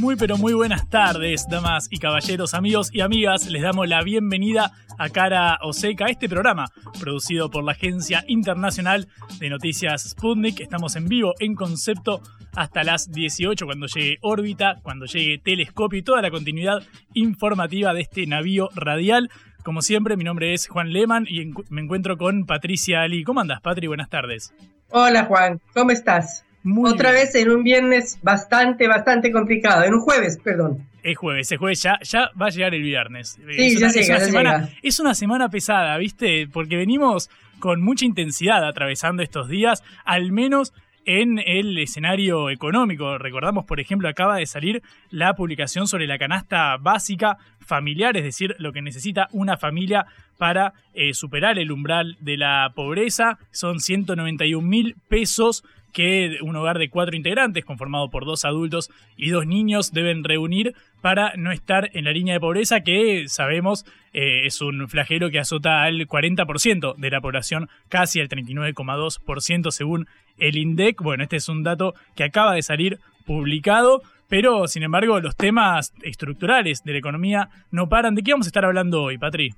Muy pero muy buenas tardes, damas y caballeros, amigos y amigas. Les damos la bienvenida a Cara o Seca, este programa producido por la Agencia Internacional de Noticias Sputnik. Estamos en vivo en concepto hasta las 18 cuando llegue órbita, cuando llegue telescopio y toda la continuidad informativa de este navío radial. Como siempre, mi nombre es Juan Lehmann y me encuentro con Patricia Ali. ¿Cómo andas, Patri? Buenas tardes. Hola, Juan. ¿Cómo estás? Muy Otra bien. vez en un viernes bastante, bastante complicado. En un jueves, perdón. Es jueves, es jueves, ya, ya va a llegar el viernes. Sí, es, ya una, es llega, una ya semana, llega. es una semana pesada, ¿viste? Porque venimos con mucha intensidad atravesando estos días, al menos en el escenario económico. Recordamos, por ejemplo, acaba de salir la publicación sobre la canasta básica familiar, es decir, lo que necesita una familia para eh, superar el umbral de la pobreza. Son 191 mil pesos que un hogar de cuatro integrantes, conformado por dos adultos y dos niños, deben reunir para no estar en la línea de pobreza, que sabemos eh, es un flagelo que azota al 40% de la población, casi al 39,2% según el INDEC. Bueno, este es un dato que acaba de salir publicado, pero sin embargo los temas estructurales de la economía no paran. ¿De qué vamos a estar hablando hoy, Patri?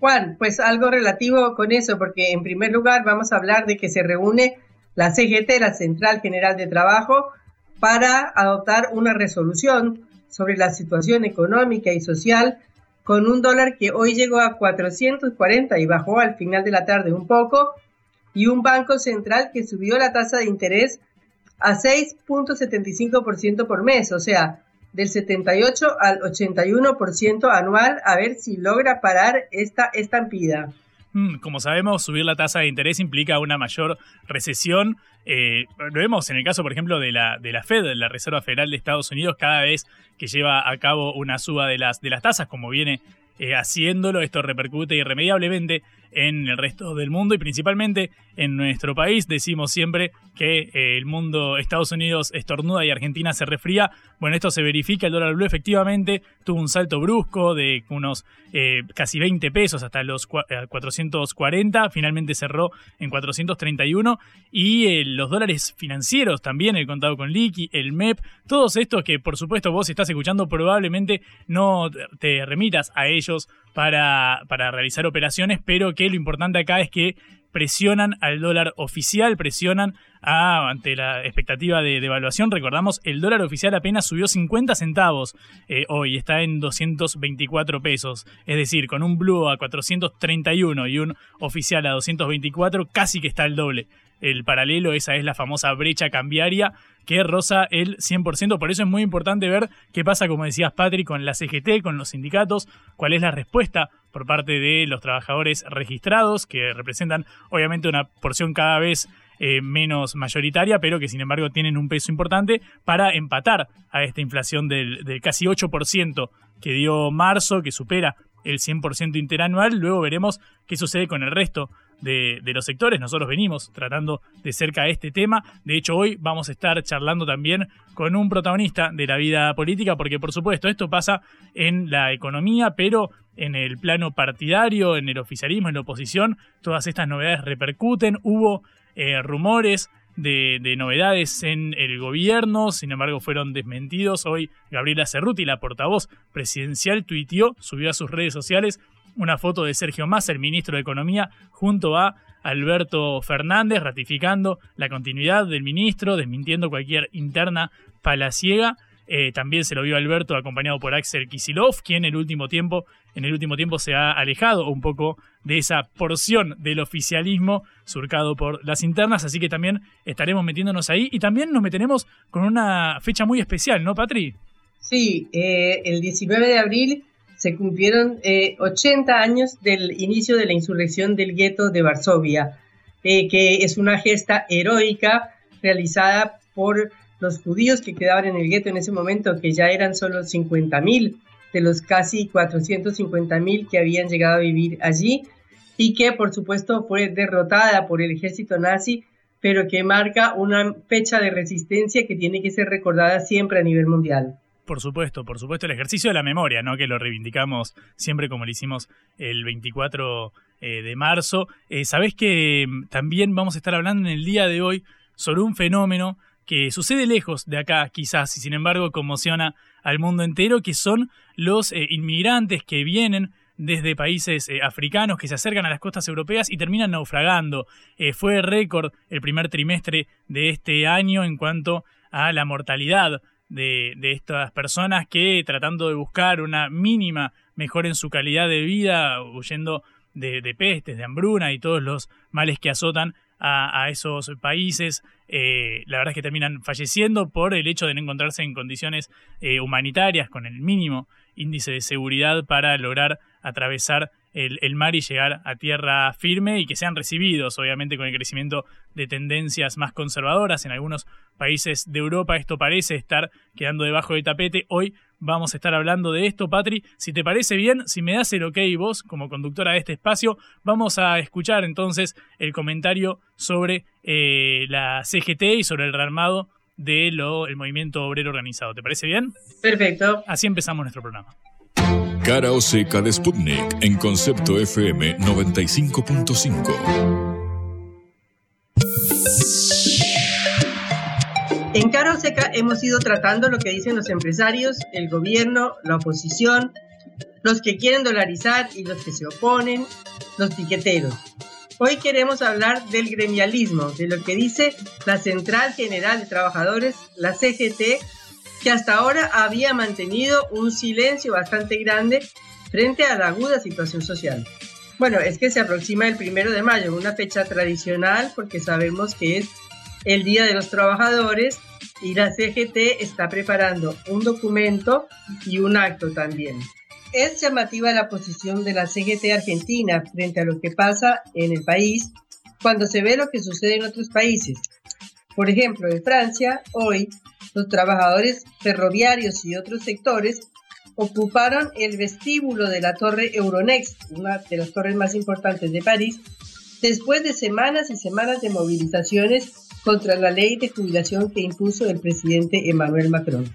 Juan, pues algo relativo con eso, porque en primer lugar vamos a hablar de que se reúne la CGT, la Central General de Trabajo, para adoptar una resolución sobre la situación económica y social con un dólar que hoy llegó a 440 y bajó al final de la tarde un poco, y un banco central que subió la tasa de interés a 6.75% por mes, o sea, del 78 al 81% anual, a ver si logra parar esta estampida. Mm, Como sabemos, subir la tasa de interés implica una mayor recesión. Eh, lo vemos en el caso, por ejemplo, de la, de la Fed, la Reserva Federal de Estados Unidos, cada vez que lleva a cabo una suba de las, de las tasas, como viene eh, haciéndolo, esto repercute irremediablemente en el resto del mundo y principalmente en nuestro país. Decimos siempre que eh, el mundo, Estados Unidos estornuda y Argentina se resfría. Bueno, esto se verifica, el dólar blue efectivamente tuvo un salto brusco de unos eh, casi 20 pesos hasta los cua- eh, 440, finalmente cerró en 431 y los dólares financieros también, el contado con liqui, el MEP, todos estos que por supuesto vos estás escuchando probablemente no te remitas a ellos para, para realizar operaciones, pero que lo importante acá es que presionan al dólar oficial, presionan a, ante la expectativa de devaluación. Recordamos, el dólar oficial apenas subió 50 centavos eh, hoy, está en 224 pesos. Es decir, con un blue a 431 y un oficial a 224, casi que está el doble. El paralelo, esa es la famosa brecha cambiaria que roza el 100%. Por eso es muy importante ver qué pasa, como decías Patrick, con la CGT, con los sindicatos, cuál es la respuesta por parte de los trabajadores registrados, que representan obviamente una porción cada vez eh, menos mayoritaria, pero que sin embargo tienen un peso importante para empatar a esta inflación del, del casi 8% que dio marzo, que supera el 100% interanual. Luego veremos qué sucede con el resto de, los sectores. Nosotros venimos tratando de cerca este tema. De hecho, hoy vamos a estar charlando también con un protagonista de la vida política, porque por supuesto esto pasa en la economía, pero en el plano partidario, en el oficialismo, en la oposición, todas estas novedades repercuten. Hubo eh, rumores de, de, novedades en el gobierno, sin embargo fueron desmentidos. Hoy Gabriela Cerruti, la portavoz presidencial, tuiteó, subió a sus redes sociales una foto de Sergio Massa, el ministro de Economía, junto a Alberto Fernández, ratificando la continuidad del ministro, desmintiendo cualquier interna palaciega. Eh, también se lo vio Alberto acompañado por Axel Kisilov, quien el último tiempo, en el último tiempo se ha alejado un poco de esa porción del oficialismo surcado por las internas, así que también estaremos metiéndonos ahí y también nos meteremos con una fecha muy especial, ¿no, Patri? Sí, eh, el 19 de abril se cumplieron 80 eh, años del inicio de la insurrección del gueto de Varsovia, eh, que es una gesta heroica realizada por los judíos que quedaban en el gueto en ese momento, que ya eran solo 50.000 de los casi 450.000 que habían llegado a vivir allí y que por supuesto fue derrotada por el ejército nazi, pero que marca una fecha de resistencia que tiene que ser recordada siempre a nivel mundial. Por supuesto, por supuesto, el ejercicio de la memoria, ¿no? Que lo reivindicamos siempre como lo hicimos el 24 eh, de marzo. Eh, Sabés que mm, también vamos a estar hablando en el día de hoy sobre un fenómeno que sucede lejos de acá, quizás, y sin embargo conmociona al mundo entero, que son los eh, inmigrantes que vienen desde países africanos que se acercan a las costas europeas y terminan naufragando. fue récord el primer trimestre de este año en cuanto a la mortalidad de, estas personas que tratando de buscar una mínima mejora en su calidad de vida, huyendo de, pestes, de hambruna y todos los males que azotan a, esos países, eh, la verdad es que terminan falleciendo por el hecho de no encontrarse en condiciones eh, humanitarias con el mínimo índice de seguridad para lograr atravesar el, mar y llegar a tierra firme y que sean recibidos, obviamente, con el crecimiento de tendencias más conservadoras. En algunos países de Europa esto parece estar quedando debajo del tapete. Hoy vamos a estar hablando de esto, Patri. Si te parece bien, si me das el ok vos como conductora de este espacio, vamos a escuchar entonces el comentario sobre eh, la CGT y sobre el rearmado del el movimiento obrero organizado. ¿Te parece bien? Perfecto. Así empezamos nuestro programa. Cara o seca de Sputnik en concepto FM 95.5. En Cara o seca hemos ido tratando lo que dicen los empresarios, el gobierno, la oposición, los que quieren dolarizar y los que se oponen, los piqueteros. Hoy queremos hablar del gremialismo, de lo que dice la Central General de Trabajadores, la CGT, que hasta ahora había mantenido un silencio bastante grande frente a la aguda situación social. Bueno, es que se aproxima el primero de mayo, una fecha tradicional porque sabemos que es el Día de los Trabajadores y la CGT está preparando un documento y un acto también. Es llamativa la posición de la CGT argentina frente a lo que pasa en el país cuando se ve lo que sucede en otros países. Por ejemplo, en Francia, hoy los trabajadores ferroviarios y otros sectores ocuparon el vestíbulo de la torre Euronext, una de las torres más importantes de París, después de semanas y semanas de movilizaciones contra la ley de jubilación que impuso el presidente Emmanuel Macron.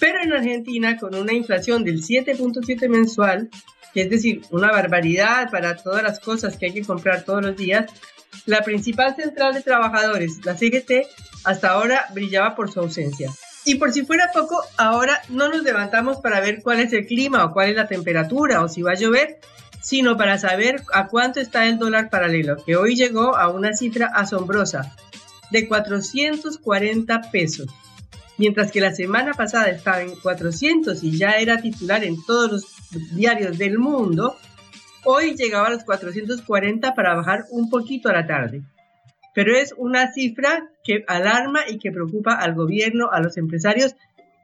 Pero en Argentina, con una inflación del 7.7 mensual, es decir, una barbaridad para todas las cosas que hay que comprar todos los días, la principal central de trabajadores, la CGT, hasta ahora brillaba por su ausencia. Y por si fuera poco, ahora no nos levantamos para ver cuál es el clima o cuál es la temperatura o si va a llover, sino para saber a cuánto está el dólar paralelo, que hoy llegó a una cifra asombrosa de 440 pesos, mientras que la semana pasada estaba en 400 y ya era titular en todos los diarios del mundo, Hoy llegaba a los 440 para bajar un poquito a la tarde. Pero es una cifra que alarma y que preocupa al gobierno, a los empresarios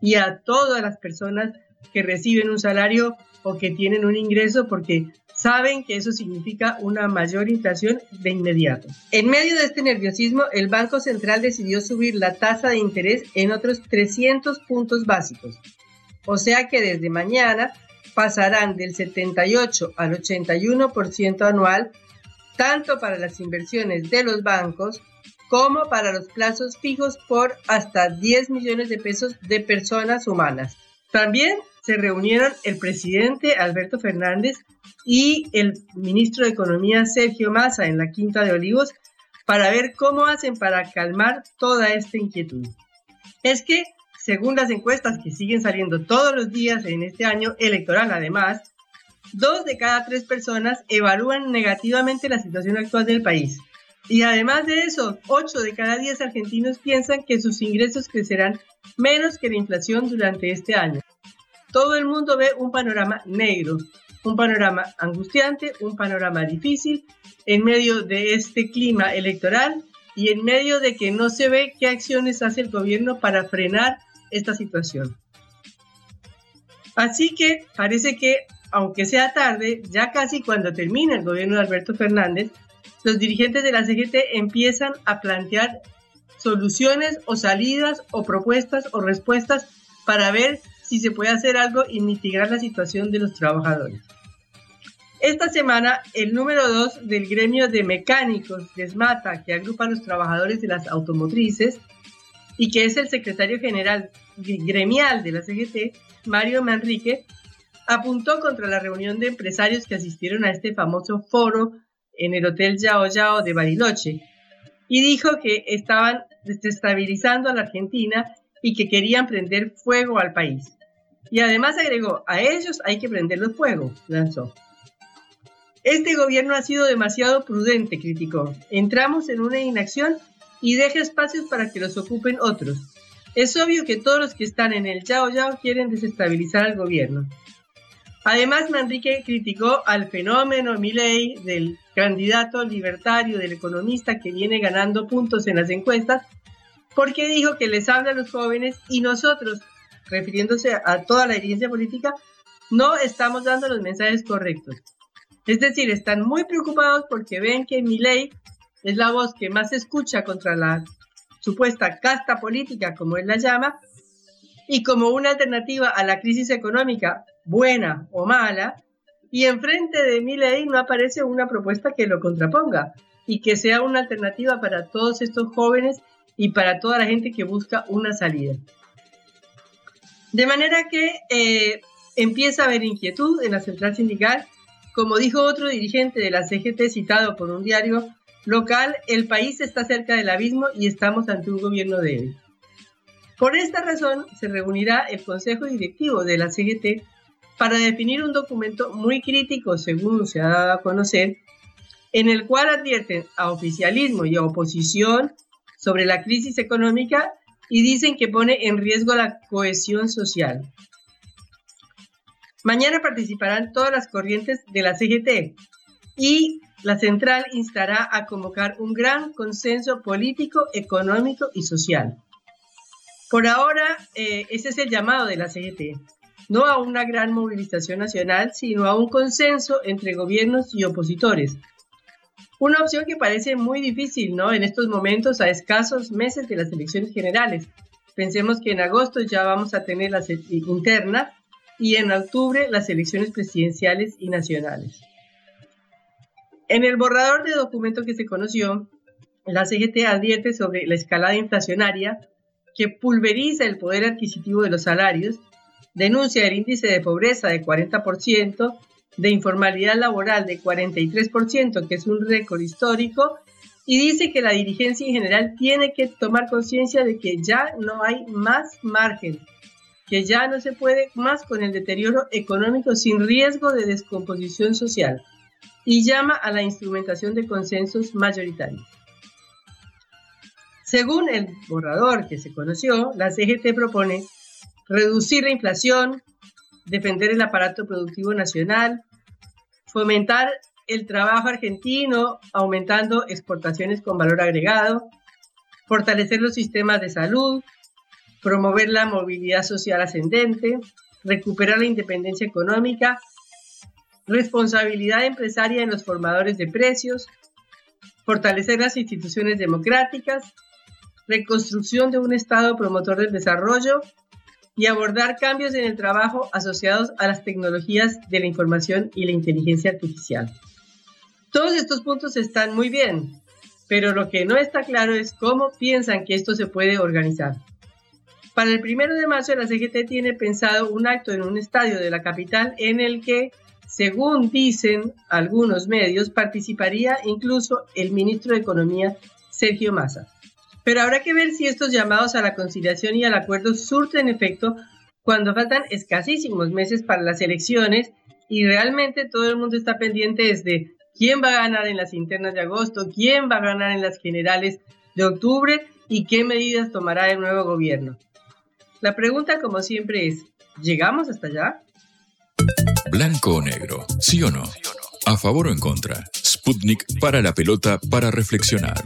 y a todas las personas que reciben un salario o que tienen un ingreso porque saben que eso significa una mayor inflación de inmediato. En medio de este nerviosismo, el Banco Central decidió subir la tasa de interés en otros 300 puntos básicos. O sea que desde mañana pasarán del 78 al 81% anual, tanto para las inversiones de los bancos como para los plazos fijos por hasta 10 millones de pesos de personas humanas. También se reunieron el presidente Alberto Fernández y el ministro de Economía Sergio Massa en la Quinta de Olivos para ver cómo hacen para calmar toda esta inquietud. Es que según las encuestas que siguen saliendo todos los días en este año electoral, además, dos de cada tres personas evalúan negativamente la situación actual del país. Y además de eso, 8 de cada 10 argentinos piensan que sus ingresos crecerán menos que la inflación durante este año. Todo el mundo ve un panorama negro, un panorama angustiante, un panorama difícil en medio de este clima electoral y en medio de que no se ve qué acciones hace el gobierno para frenar esta situación. Así que parece que, aunque sea tarde, ya casi cuando termina el gobierno de Alberto Fernández, los dirigentes de la CGT empiezan a plantear soluciones o salidas o propuestas o respuestas para ver si se puede hacer algo y mitigar la situación de los trabajadores. Esta semana, el número 2 del gremio de mecánicos de SMATA, que agrupa a los trabajadores de las automotrices y que es el secretario general gremial de la CGT, Mario Manrique, apuntó contra la reunión de empresarios que asistieron a este famoso foro en el Hotel Yao Yao de Bariloche y dijo que estaban desestabilizando a la Argentina y que querían prender fuego al país. Y además agregó, a ellos hay que prenderlos fuego, lanzó. Este gobierno ha sido demasiado prudente, criticó. Entramos en una inacción y deja espacios para que los ocupen otros. Es obvio que todos los que están en el Yao Yao quieren desestabilizar al gobierno. Además, Manrique criticó al fenómeno Milley del candidato libertario, del economista que viene ganando puntos en las encuestas, porque dijo que les habla a los jóvenes y nosotros, refiriéndose a toda la dirigencia política, no estamos dando los mensajes correctos. Es decir, están muy preocupados porque ven que Milei es la voz que más se escucha contra la supuesta casta política, como él la llama, y como una alternativa a la crisis económica, buena o mala, y enfrente de Milei no aparece una propuesta que lo contraponga y que sea una alternativa para todos estos jóvenes y para toda la gente que busca una salida. De manera que eh, empieza a haber inquietud en la central sindical como dijo otro dirigente de la CGT citado por un diario local, el país está cerca del abismo y estamos ante un gobierno débil. Por esta razón, se reunirá el Consejo Directivo de la CGT para definir un documento muy crítico, según se ha dado a conocer, en el cual advierten a oficialismo y a oposición sobre la crisis económica y dicen que pone en riesgo la cohesión social. Mañana participarán todas las corrientes de la CGT y la central instará a convocar un gran consenso político, económico y social. Por ahora, eh, ese es el llamado de la CGT, no a una gran movilización nacional, sino a un consenso entre gobiernos y opositores. Una opción que parece muy difícil, ¿no? En estos momentos, a escasos meses de las elecciones generales. Pensemos que en agosto ya vamos a tener las internas y en octubre las elecciones presidenciales y nacionales. En el borrador de documento que se conoció, la CGT advierte sobre la escalada inflacionaria que pulveriza el poder adquisitivo de los salarios, denuncia el índice de pobreza de 40%, de informalidad laboral de 43%, que es un récord histórico, y dice que la dirigencia en general tiene que tomar conciencia de que ya no hay más margen que ya no se puede más con el deterioro económico sin riesgo de descomposición social y llama a la instrumentación de consensos mayoritarios. Según el borrador que se conoció, la CGT propone reducir la inflación, defender el aparato productivo nacional, fomentar el trabajo argentino aumentando exportaciones con valor agregado, fortalecer los sistemas de salud, promover la movilidad social ascendente, recuperar la independencia económica, responsabilidad empresaria en los formadores de precios, fortalecer las instituciones democráticas, reconstrucción de un Estado promotor del desarrollo y abordar cambios en el trabajo asociados a las tecnologías de la información y la inteligencia artificial. Todos estos puntos están muy bien, pero lo que no está claro es cómo piensan que esto se puede organizar. Para el primero de marzo, la CGT tiene pensado un acto en un estadio de la capital en el que, según dicen algunos medios, participaría incluso el ministro de Economía, Sergio Massa. Pero habrá que ver si estos llamados a la conciliación y al acuerdo surten efecto cuando faltan escasísimos meses para las elecciones y realmente todo el mundo está pendiente desde quién va a ganar en las internas de agosto, quién va a ganar en las generales de octubre y qué medidas tomará el nuevo gobierno. La pregunta, como siempre, es, ¿llegamos hasta allá? Blanco o negro, ¿sí o no? ¿A favor o en contra? Sputnik para la pelota para reflexionar.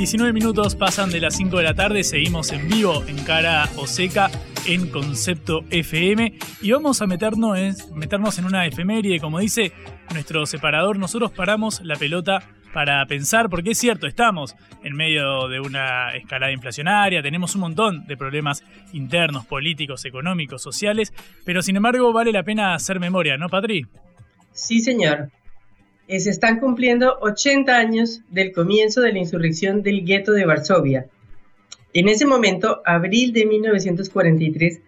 19 minutos pasan de las 5 de la tarde, seguimos en vivo en cara o seca en Concepto FM y vamos a meternos en, meternos en una efeméride, como dice nuestro separador, nosotros paramos la pelota para pensar, porque es cierto, estamos en medio de una escalada inflacionaria, tenemos un montón de problemas internos, políticos, económicos, sociales, pero sin embargo vale la pena hacer memoria, ¿no, Patri? Sí, señor. Eh, se están cumpliendo 80 años del comienzo de la insurrección del gueto de Varsovia. En ese momento, abril de 1943,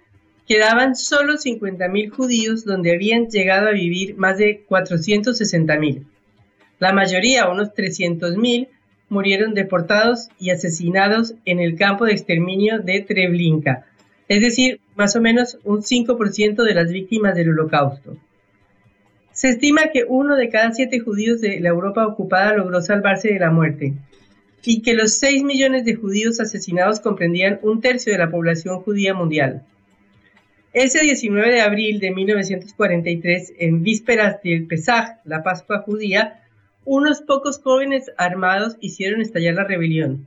quedaban solo 50.000 judíos donde habían llegado a vivir más de 460.000. La mayoría, unos 300.000, murieron deportados y asesinados en el campo de exterminio de Treblinka, es decir, más o menos un 5% de las víctimas del holocausto. Se estima que uno de cada siete judíos de la Europa ocupada logró salvarse de la muerte y que los 6 millones de judíos asesinados comprendían un tercio de la población judía mundial. Ese 19 de abril de 1943, en vísperas del Pesaj, la Pascua judía, unos pocos jóvenes armados hicieron estallar la rebelión.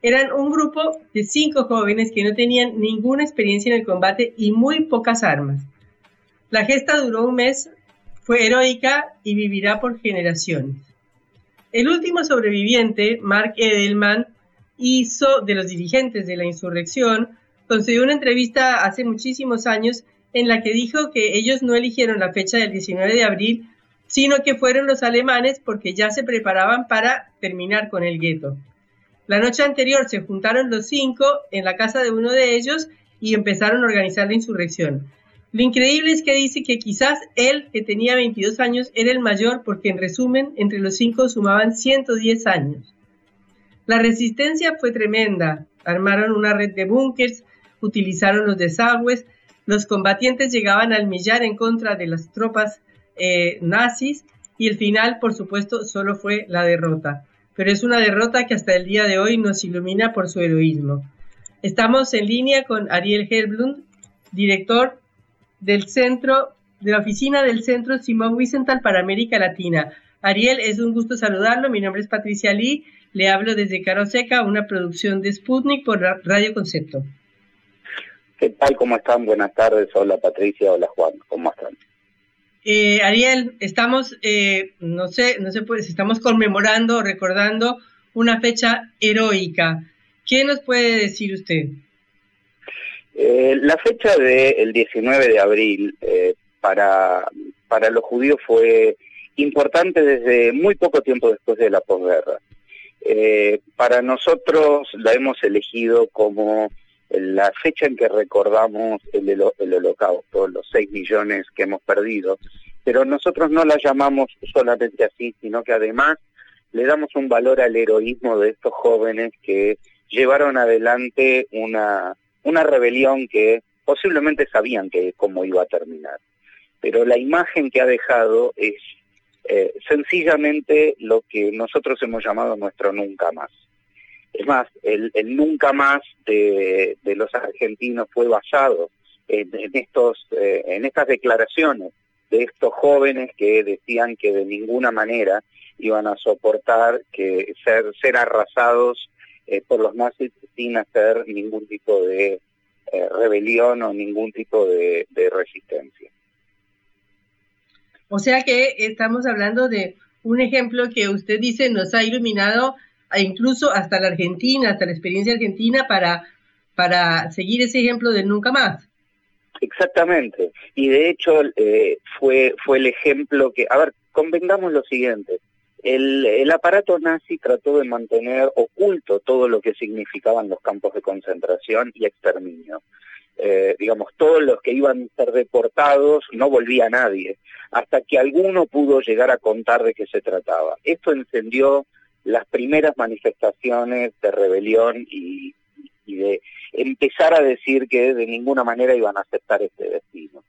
Eran un grupo de cinco jóvenes que no tenían ninguna experiencia en el combate y muy pocas armas. La gesta duró un mes fue heroica y vivirá por generaciones. El último sobreviviente, Mark Edelman, hizo de los dirigentes de la insurrección, concedió una entrevista hace muchísimos años en la que dijo que ellos no eligieron la fecha del 19 de abril, sino que fueron los alemanes porque ya se preparaban para terminar con el gueto. La noche anterior se juntaron los cinco en la casa de uno de ellos y empezaron a organizar la insurrección. Lo increíble es que dice que quizás él, que tenía 22 años, era el mayor porque en resumen, entre los cinco sumaban 110 años. La resistencia fue tremenda. Armaron una red de búnkers, utilizaron los desagües, los combatientes llegaban al millar en contra de las tropas eh, nazis y el final, por supuesto, solo fue la derrota. Pero es una derrota que hasta el día de hoy nos ilumina por su heroísmo. Estamos en línea con Ariel Herblund, director del centro, de la oficina del Centro Simón Wiesenthal para América Latina. Ariel, es un gusto saludarlo. Mi nombre es Patricia Lee. Le hablo desde Caroseca, una producción de Sputnik por Radio Concepto. ¿Qué tal? ¿Cómo están? Buenas tardes. Hola Patricia, hola Juan. ¿Cómo están? Eh, Ariel, estamos, eh, no sé, no sé, pues estamos conmemorando, recordando una fecha heroica. ¿Qué nos puede decir usted? Eh, la fecha del 19 de abril eh, para, para los judíos fue importante desde muy poco tiempo después de la posguerra. Eh, para nosotros la hemos elegido como la fecha en que recordamos el, el holocausto, los 6 millones que hemos perdido, pero nosotros no la llamamos solamente así, sino que además le damos un valor al heroísmo de estos jóvenes que llevaron adelante una una rebelión que posiblemente sabían que cómo iba a terminar. Pero la imagen que ha dejado es eh, sencillamente lo que nosotros hemos llamado nuestro nunca más. Es más, el, nunca más de, los argentinos fue basado en, estos, eh, en estas declaraciones de estos jóvenes que decían que de ninguna manera iban a soportar que ser, ser arrasados eh, por los nazis sin hacer ningún tipo de eh, rebelión o ningún tipo de, resistencia. O sea que estamos hablando de un ejemplo que usted dice nos ha iluminado incluso hasta la Argentina, hasta la experiencia argentina para, para seguir ese ejemplo del nunca más. Exactamente. Y de hecho eh, fue, fue el ejemplo que, a ver, convengamos lo siguiente, el, aparato nazi trató de mantener oculto todo lo que significaban los campos de concentración y exterminio. Eh, digamos, todos los que iban a ser deportados, no volvía nadie, hasta que alguno pudo llegar a contar de qué se trataba. Esto encendió las primeras manifestaciones de rebelión y, de empezar a decir que de ninguna manera iban a aceptar este destino.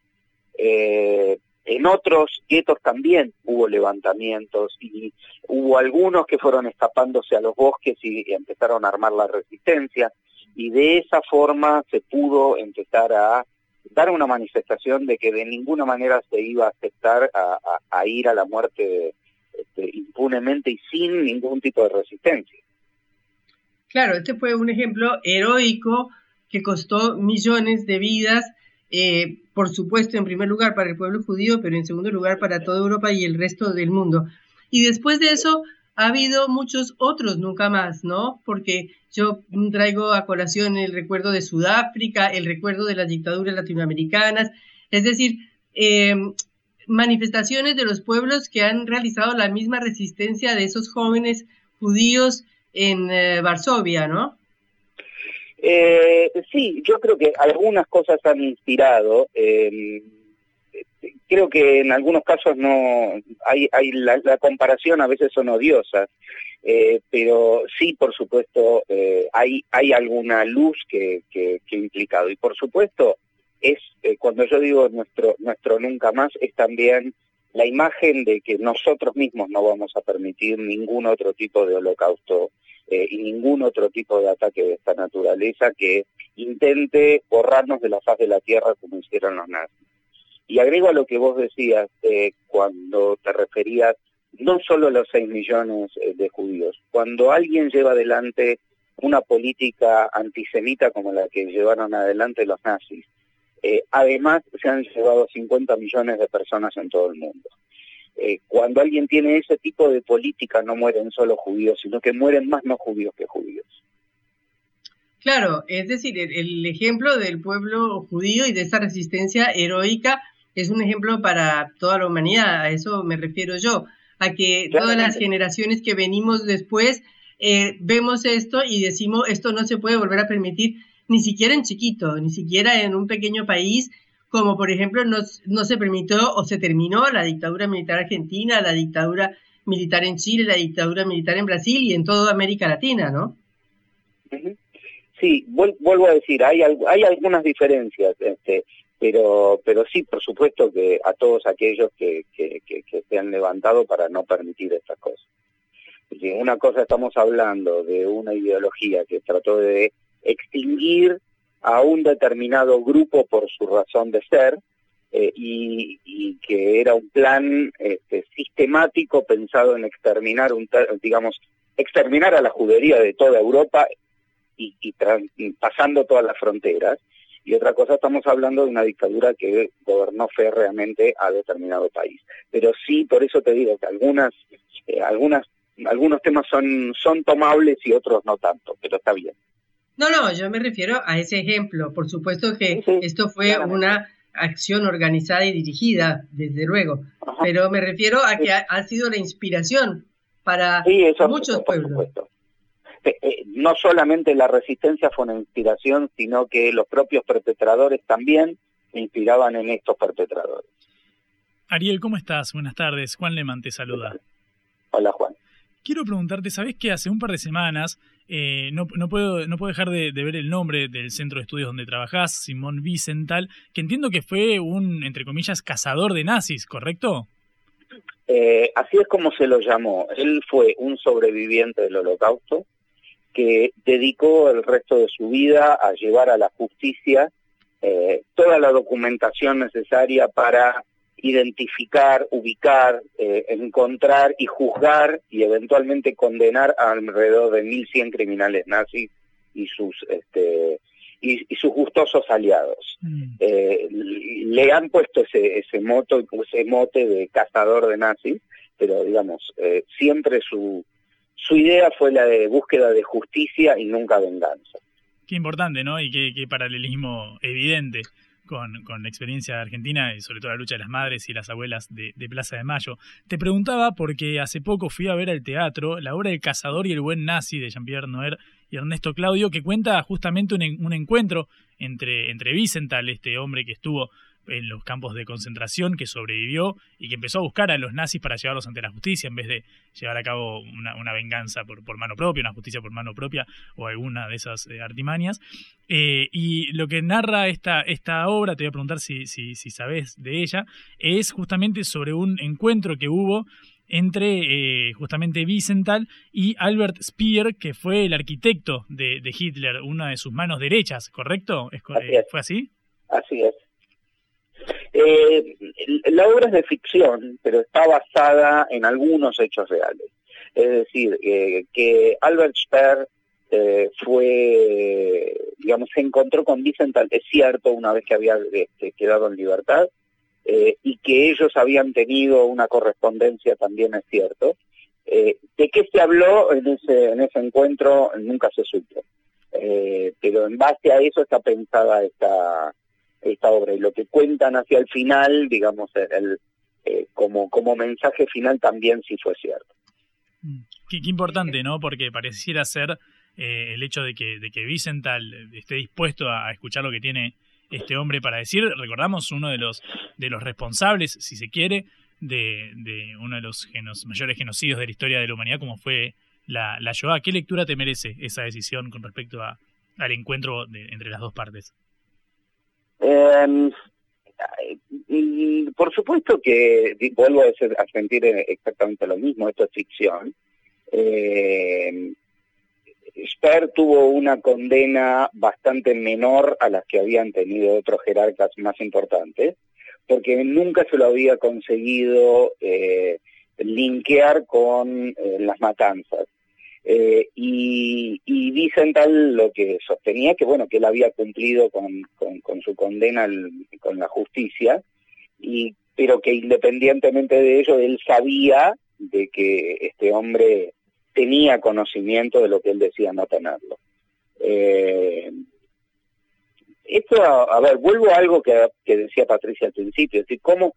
Eh, en otros guetos también hubo levantamientos y hubo algunos que fueron escapándose a los bosques y empezaron a armar la resistencia y de esa forma se pudo empezar a dar una manifestación de que de ninguna manera se iba a aceptar a, ir a la muerte este, impunemente y sin ningún tipo de resistencia. Claro, este fue un ejemplo heroico que costó millones de vidas, eh, por supuesto, en primer lugar para el pueblo judío, pero en segundo lugar para toda Europa y el resto del mundo. Y después de eso ha habido muchos otros nunca más, ¿no? Porque yo traigo a colación el recuerdo de Sudáfrica, el recuerdo de las dictaduras latinoamericanas, es decir, eh, manifestaciones de los pueblos que han realizado la misma resistencia de esos jóvenes judíos en eh, Varsovia, ¿no? Eh, sí, yo creo que algunas cosas han inspirado. Eh, creo que en algunos casos no hay, hay la, comparación a veces son odiosas, eh, pero sí, por supuesto, eh, hay alguna luz que, que, que implicado y por supuesto es cuando yo digo nuestro nuestro nunca más es también la imagen de que nosotros mismos no vamos a permitir ningún otro tipo de holocausto eh, y ningún otro tipo de ataque de esta naturaleza que intente borrarnos de la faz de la tierra como hicieron los nazis. Y agrego a lo que vos decías eh, cuando te referías no solo a los 6 millones eh, de judíos, cuando alguien lleva adelante una política antisemita como la que llevaron adelante los nazis, además se han llevado 50 millones de personas en todo el mundo. Eh, cuando alguien tiene ese tipo de política no mueren solo judíos, sino que mueren más no judíos que judíos. Claro, es decir, el, ejemplo del pueblo judío y de esa resistencia heroica es un ejemplo para toda la humanidad, a eso me refiero yo, a que todas las generaciones que venimos después eh, vemos esto y decimos esto no se puede volver a permitir ni siquiera en chiquito, ni siquiera en un pequeño país como por ejemplo no, no se permitió o se terminó la dictadura militar argentina, la dictadura militar en Chile, la dictadura militar en Brasil y en toda América Latina, ¿no? Sí, vuelvo a decir, hay, hay algunas diferencias, este, pero, pero sí, por supuesto que a todos aquellos que, que, se han levantado para no permitir estas cosas. una cosa estamos hablando de una ideología que trató de extinguir a un determinado grupo por su razón de ser eh, y, que era un plan este, sistemático pensado en exterminar, un, digamos, exterminar a la judería de toda Europa y, pasando todas las fronteras. Y otra cosa, estamos hablando de una dictadura que gobernó férreamente a determinado país. Pero sí, por eso te digo que algunas, eh, algunas, algunos temas son, son tomables y otros no tanto, pero está bien. No, no, yo me refiero a ese ejemplo. Por supuesto que esto fue una acción organizada y dirigida, desde luego, pero me refiero a que ha, sido la inspiración para muchos pueblos. Eh, eh, no solamente la resistencia fue una inspiración, sino que los propios perpetradores también inspiraban en estos perpetradores. Ariel, ¿cómo estás? Buenas tardes. Juan Leman te saluda. Hola, Juan. Quiero preguntarte, ¿sabes que hace un par de semanas eh, no, no, puedo, no puedo dejar de, ver el nombre del centro de estudios donde trabajás, Simón Wiesenthal, que entiendo que fue un, entre comillas, cazador de nazis, ¿correcto? Eh, así es como se lo llamó. Él fue un sobreviviente del holocausto que dedicó el resto de su vida a llevar a la justicia eh, toda la documentación necesaria para identificar, ubicar, eh, encontrar y juzgar y eventualmente condenar a alrededor de 1.100 criminales nazis y sus este y, sus gustosos aliados. Mm. Eh, le han puesto ese ese moto ese mote de cazador de nazis, pero digamos eh, siempre su su idea fue la de búsqueda de justicia y nunca venganza. Qué importante, ¿no? Y qué, qué paralelismo evidente con, la experiencia de Argentina y sobre todo la lucha de las madres y las abuelas de, Plaza de Mayo. Te preguntaba porque hace poco fui a ver al teatro la obra El cazador y el buen nazi de Jean-Pierre Noer y Ernesto Claudio, que cuenta justamente un, encuentro entre, entre Vicental, este hombre que estuvo en los campos de concentración, que sobrevivió y que empezó a buscar a los nazis para llevarlos ante la justicia en vez de llevar a cabo una, venganza por, por, mano propia, una justicia por mano propia o alguna de esas eh, artimañas. Eh, y lo que narra esta, esta obra, te voy a preguntar si, si, si sabes de ella, es justamente sobre un encuentro que hubo entre eh, justamente Wiesenthal y Albert Speer, que fue el arquitecto de, Hitler, una de sus manos derechas, ¿correcto? ¿Fue así? Así es. Eh, la obra es de ficción, pero está basada en algunos hechos reales. Es decir, eh, que Albert Speer eh, fue, digamos, se encontró con Wiesenthal, es cierto, una vez que había este, quedado en libertad, y que ellos habían tenido una correspondencia también es cierto. ¿De qué se habló en ese, en ese encuentro? Nunca se supo. pero en base a eso está pensada esta, esta obra y lo que cuentan hacia el final, digamos, el, eh, como, como mensaje final también sí fue cierto. Mm. Qué, importante, ¿no? Porque pareciera ser eh, el hecho de que, de que Vicental esté dispuesto a, escuchar lo que tiene este hombre para decir. Recordamos uno de los, de los responsables, si se quiere, de, de uno de los mayores genocidios de la historia de la humanidad, como fue la, la Shoah. ¿Qué lectura te merece esa decisión con respecto a, al encuentro entre las dos partes? Eh, por supuesto que vuelvo a, sentir exactamente lo mismo, esto es ficción. Eh, tuvo una condena bastante menor a las que habían tenido otros jerarcas más importantes, porque nunca se lo había conseguido eh, linkear con eh, las matanzas. Eh, y, y lo que sostenía que bueno que él había cumplido con, su condena con la justicia y pero que independientemente de ello él sabía de que este hombre tenía conocimiento de lo que él decía no tenerlo. Eh, esto a, ver vuelvo a algo que, que decía Patricia al principio es decir cómo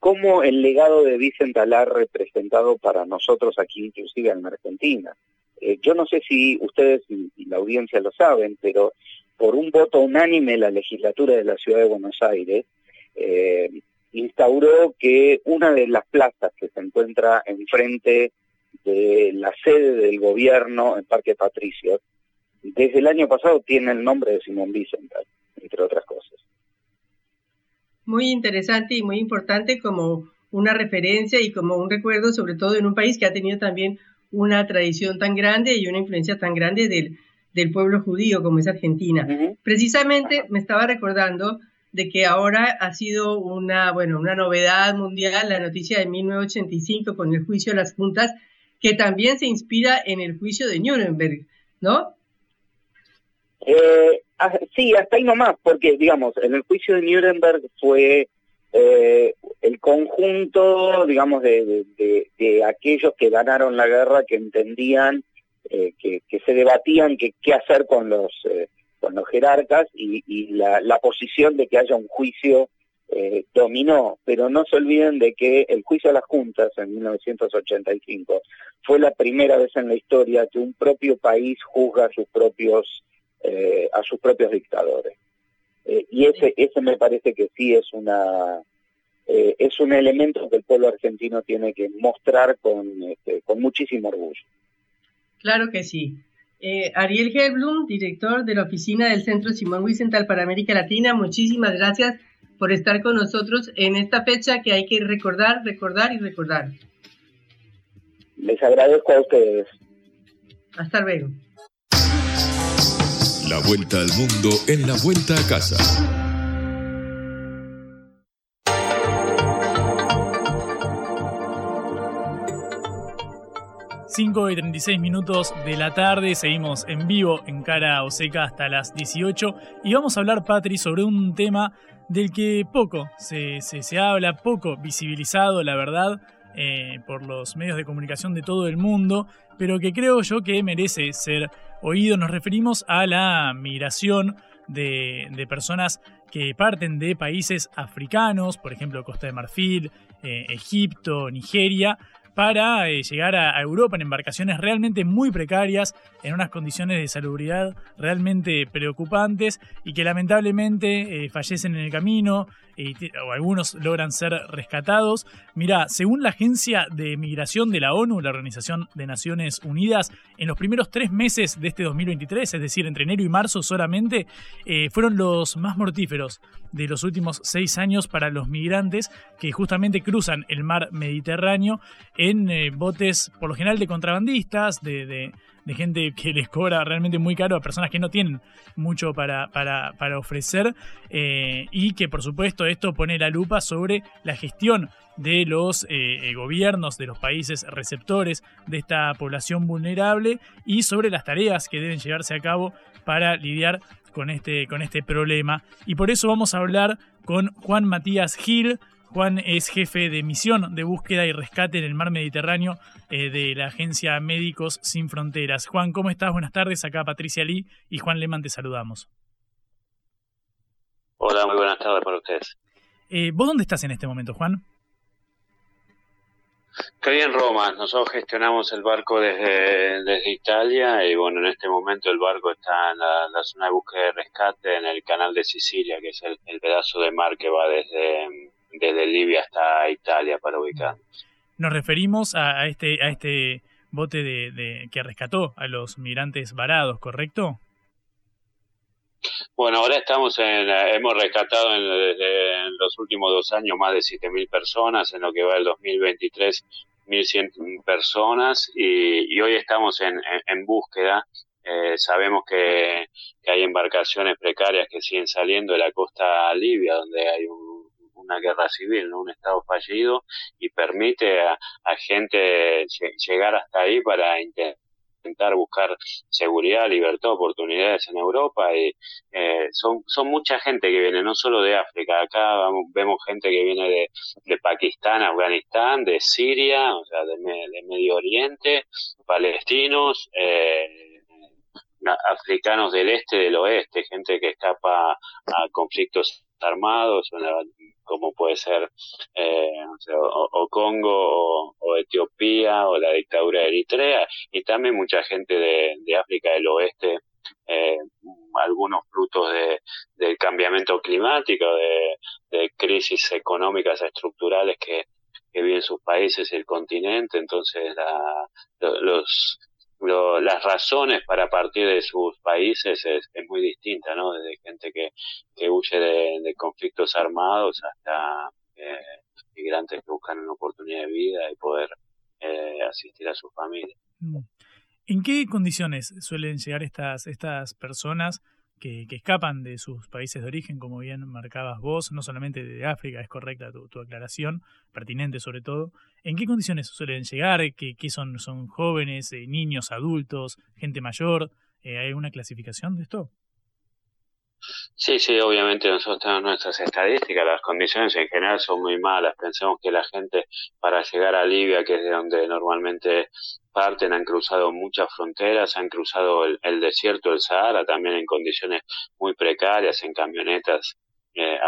cómo el legado de Vicental ha representado para nosotros aquí inclusive en Argentina eh, yo no sé si ustedes y, la audiencia lo saben, pero por un voto unánime la legislatura de la Ciudad de Buenos Aires eh, instauró que una de las plazas que se encuentra enfrente de la sede del gobierno en Parque Patricio, desde el año pasado tiene el nombre de Simón Vicental, entre otras cosas. Muy interesante y muy importante como una referencia y como un recuerdo, sobre todo en un país que ha tenido también una tradición tan grande y una influencia tan grande del, del pueblo judío como es Argentina. Precisamente me estaba recordando de que ahora ha sido una, bueno, una novedad mundial la noticia de 1985 con el juicio de las juntas, que también se inspira en el juicio de Nuremberg, ¿no? Eh, ah, sí, hasta ahí nomás, porque digamos, en el juicio de Nuremberg fue eh, el conjunto, digamos, de, aquellos que ganaron la guerra, que entendían, eh, que, se debatían qué hacer con los, eh, jerarcas y, la, posición de que haya un juicio dominó. Pero no se olviden de que el juicio a las juntas en 1985 fue la primera vez en la historia que un propio país juzga a sus propios, a sus propios dictadores. Eh, y ese, ese me parece que sí es una eh, es un elemento que el pueblo argentino tiene que mostrar con, este, con muchísimo orgullo. Claro que sí. Eh, Ariel Helblum, director de la oficina del Centro Simón Wiesenthal para América Latina, muchísimas gracias por estar con nosotros en esta fecha que hay que recordar, recordar y recordar. Les agradezco a ustedes. Hasta luego. La vuelta al mundo en la vuelta a casa. Cinco y 36 minutos de la tarde, seguimos en vivo en Cara Oseca hasta las 18 y vamos a hablar, Patri, sobre un tema del que poco se, se, habla, poco visibilizado, la verdad, eh, por los medios de comunicación de todo el mundo, pero que creo yo que merece ser oído. Nos referimos a la migración de, personas que parten de países africanos, por ejemplo Costa de Marfil, eh, Egipto, Nigeria, para eh, llegar a, Europa en embarcaciones realmente muy precarias, en unas condiciones de salubridad realmente preocupantes y que lamentablemente eh, fallecen en el camino, o algunos logran ser rescatados. Mira, según la Agencia de Migración de la ONU, la Organización de Naciones Unidas, en los primeros tres meses de este 2023, es decir, entre enero y marzo solamente, eh, fueron los más mortíferos de los últimos seis años para los migrantes que justamente cruzan el mar Mediterráneo en eh, botes, por lo general, de contrabandistas, de gente que les cobra realmente muy caro a personas que no tienen mucho para, para, ofrecer eh, y que por supuesto esto pone la lupa sobre la gestión de los eh, eh, gobiernos de los países receptores de esta población vulnerable y sobre las tareas que deben llevarse a cabo para lidiar con este, con este problema. Y por eso vamos a hablar con Juan Matías Gil, Juan es jefe de misión de búsqueda y rescate en el mar Mediterráneo eh, de la agencia Médicos Sin Fronteras. Juan, ¿cómo estás? Buenas tardes. Acá Patricia Lee y Juan Leman te saludamos. Hola, muy buenas tardes para ustedes. Eh, ¿Vos dónde estás en este momento, Juan? Estoy en Roma. Nosotros gestionamos el barco desde, desde Italia y bueno, en este momento el barco está en la, zona de búsqueda y rescate en el canal de Sicilia, que es el pedazo de mar que va desde desde Libia hasta Italia para ubicar. Nos referimos a, este a este bote de, que rescató a los migrantes varados, ¿correcto? Bueno, ahora estamos en, hemos rescatado en, los últimos dos años más de 7.000 personas, en lo que va el 2023 1.100 personas y, hoy estamos en, búsqueda. Eh, sabemos que, que, hay embarcaciones precarias que siguen saliendo de la costa libia, donde hay un una guerra civil, ¿no? un Estado fallido y permite a, gente llegar hasta ahí para intentar buscar seguridad, libertad, oportunidades en Europa y eh, son, son mucha gente que viene, no solo de África, acá vemos gente que viene de, de Pakistán, Afganistán, de Siria, o sea, de, Medio Oriente, palestinos, eh, africanos del este, del oeste, gente que escapa a conflictos armados, como puede ser eh, o, Congo o, Etiopía o la dictadura de Eritrea, y también mucha gente de, África del Oeste, eh, algunos frutos de, del cambiamiento climático, de, crisis económicas estructurales que, que viven sus países y el continente, entonces la, los las razones para partir de sus países es, muy distinta, ¿no? Desde gente que, que huye de, conflictos armados hasta eh, migrantes que buscan una oportunidad de vida y poder eh, asistir a su familia. Mm. ¿En qué condiciones suelen llegar estas, estas personas que, escapan de sus países de origen, como bien marcabas vos, no solamente de África, es correcta tu, aclaración, pertinente sobre todo. ¿En qué condiciones suelen llegar? ¿Qué, son, son jóvenes, eh, niños, adultos, gente mayor? Eh, ¿Hay una clasificación de esto? Sí, sí, obviamente nosotros tenemos nuestras estadísticas, las condiciones en general son muy malas. Pensemos que la gente para llegar a Libia, que es de donde normalmente parten, han cruzado muchas fronteras, han cruzado el, desierto del Sahara también en condiciones muy precarias, en camionetas eh,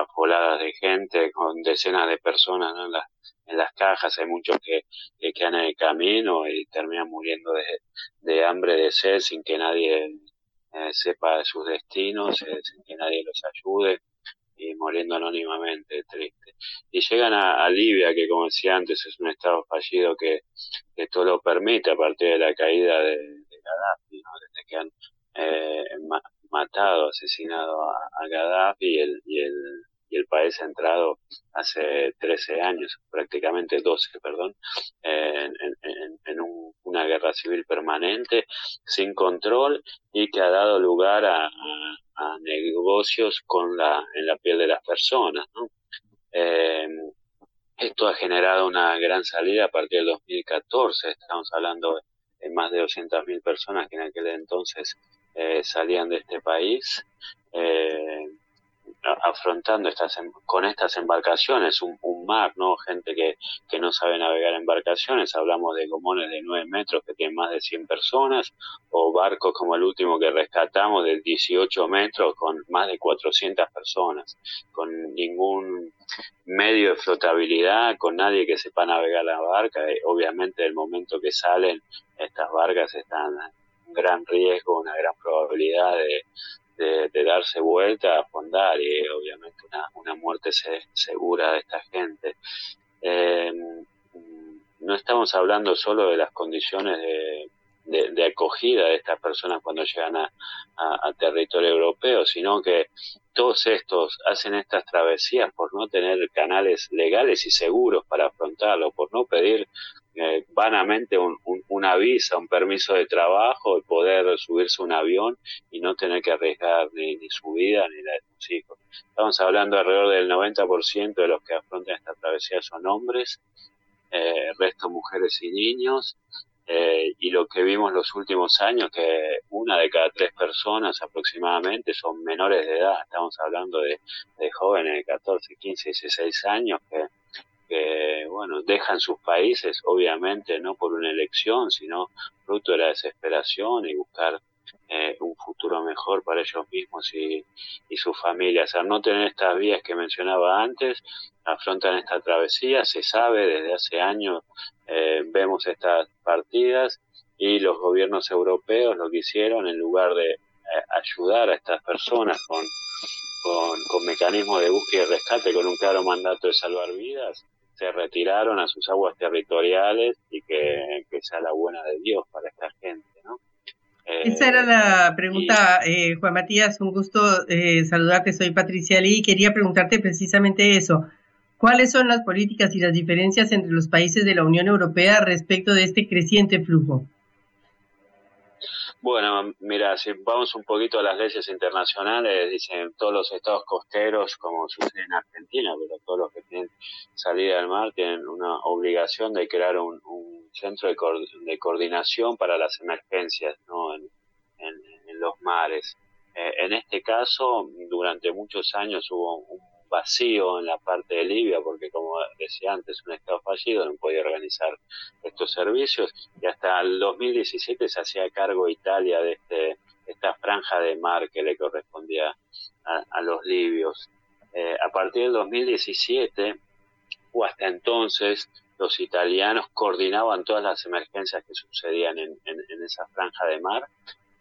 de gente, con decenas de personas en, en las cajas. Hay muchos que, que quedan en el camino y terminan muriendo de, de hambre, de sed, sin que nadie eh, sepa de sus destinos, que nadie los ayude y muriendo anónimamente, triste. Y llegan a, Libia, que como decía antes es un estado fallido que, esto lo permite a partir de la caída de, Gaddafi, desde que han eh, matado, asesinado a, Gaddafi y el, y el y el país ha entrado hace 13 años, prácticamente 12, perdón, en, una guerra civil permanente, sin control y que ha dado lugar a, negocios con la, en la piel de las personas. Eh, esto ha generado una gran salida a partir del 2014, estamos hablando de más de 200.000 personas que en aquel entonces eh, salían de este país. Eh, afrontando estas em, con estas embarcaciones, un, mar, ¿no? Gente que, que no sabe navegar embarcaciones, hablamos de gomones de 9 metros que tienen más de 100 personas, o barcos como el último que rescatamos de 18 metros con más de 400 personas, con ningún medio de flotabilidad, con nadie que sepa navegar la barca, y obviamente el momento que salen estas barcas están en gran riesgo, una gran probabilidad de de, darse vuelta a fondar y obviamente una, una muerte segura de esta gente. Eh, no estamos hablando solo de las condiciones de, de, acogida de estas personas cuando llegan a, territorio europeo, sino que todos estos hacen estas travesías por no tener canales legales y seguros para afrontarlo, por no pedir eh, vanamente un, una visa, un permiso de trabajo, y poder subirse a un avión y no tener que arriesgar ni, su vida ni la de sus hijos. Estamos hablando alrededor del 90% de los que afrontan esta travesía son hombres, eh, resto mujeres y niños, eh, y lo que vimos los últimos años, que una de cada tres personas aproximadamente son menores de edad, estamos hablando de, jóvenes de 14, 15, 16 años que, que, bueno, dejan sus países, obviamente no por una elección, sino fruto de la desesperación y buscar eh, un futuro mejor para ellos mismos y, y sus familias. Al no tener estas vías que mencionaba antes, afrontan esta travesía, se sabe desde hace años, eh, vemos estas partidas y los gobiernos europeos lo que hicieron en lugar de eh, ayudar a estas personas con, con, mecanismos de búsqueda y rescate con un claro mandato de salvar vidas, se retiraron a sus aguas territoriales y que, sea la buena de Dios para esta gente, ¿no? Esa era la pregunta, eh, Juan Matías, un gusto saludarte, soy Patricia Lee, quería preguntarte precisamente eso. ¿Cuáles son las políticas y las diferencias entre los países de la Unión Europea respecto de este creciente flujo? Bueno, mira, si vamos un poquito a las leyes internacionales, dicen todos los estados costeros, como sucede en Argentina, pero todos los que tienen salida al mar tienen una obligación de crear un, centro de, coordinación para las emergencias ¿no? en, los mares. Eh, en este caso, durante muchos años hubo un vacío en la parte de Libia, porque como decía antes, un Estado fallido no podía organizar servicios, y hasta el 2017 se hacía cargo Italia de este, esta franja de mar que le correspondía a, los libios. Eh, a partir del 2017, o hasta entonces, los italianos coordinaban todas las emergencias que sucedían en, esa franja de mar,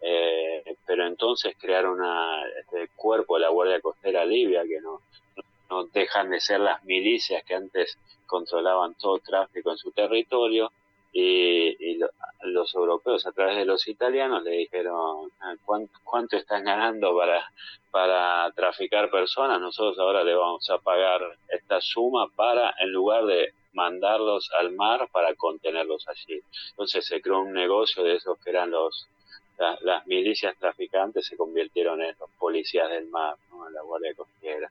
eh, pero entonces crearon una, este cuerpo de la Guardia Costera Libia que no, no dejan de ser las milicias que antes controlaban todo tráfico en su territorio y, los europeos a través de los italianos le dijeron ah, ¿cuánto, están ganando para, para traficar personas, nosotros ahora le vamos a pagar esta suma para, en lugar de mandarlos al mar para contenerlos allí. Entonces se creó un negocio de esos que eran los las milicias traficantes se convirtieron en los policías del mar, ¿no? en la Guardia Costera.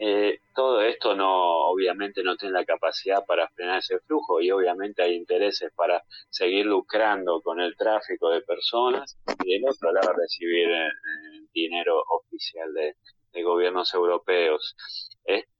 Eh, todo esto no, obviamente no tiene la capacidad para frenar ese flujo y obviamente hay intereses para seguir lucrando con el tráfico de personas y del otro lado recibir eh, dinero oficial de, gobiernos europeos.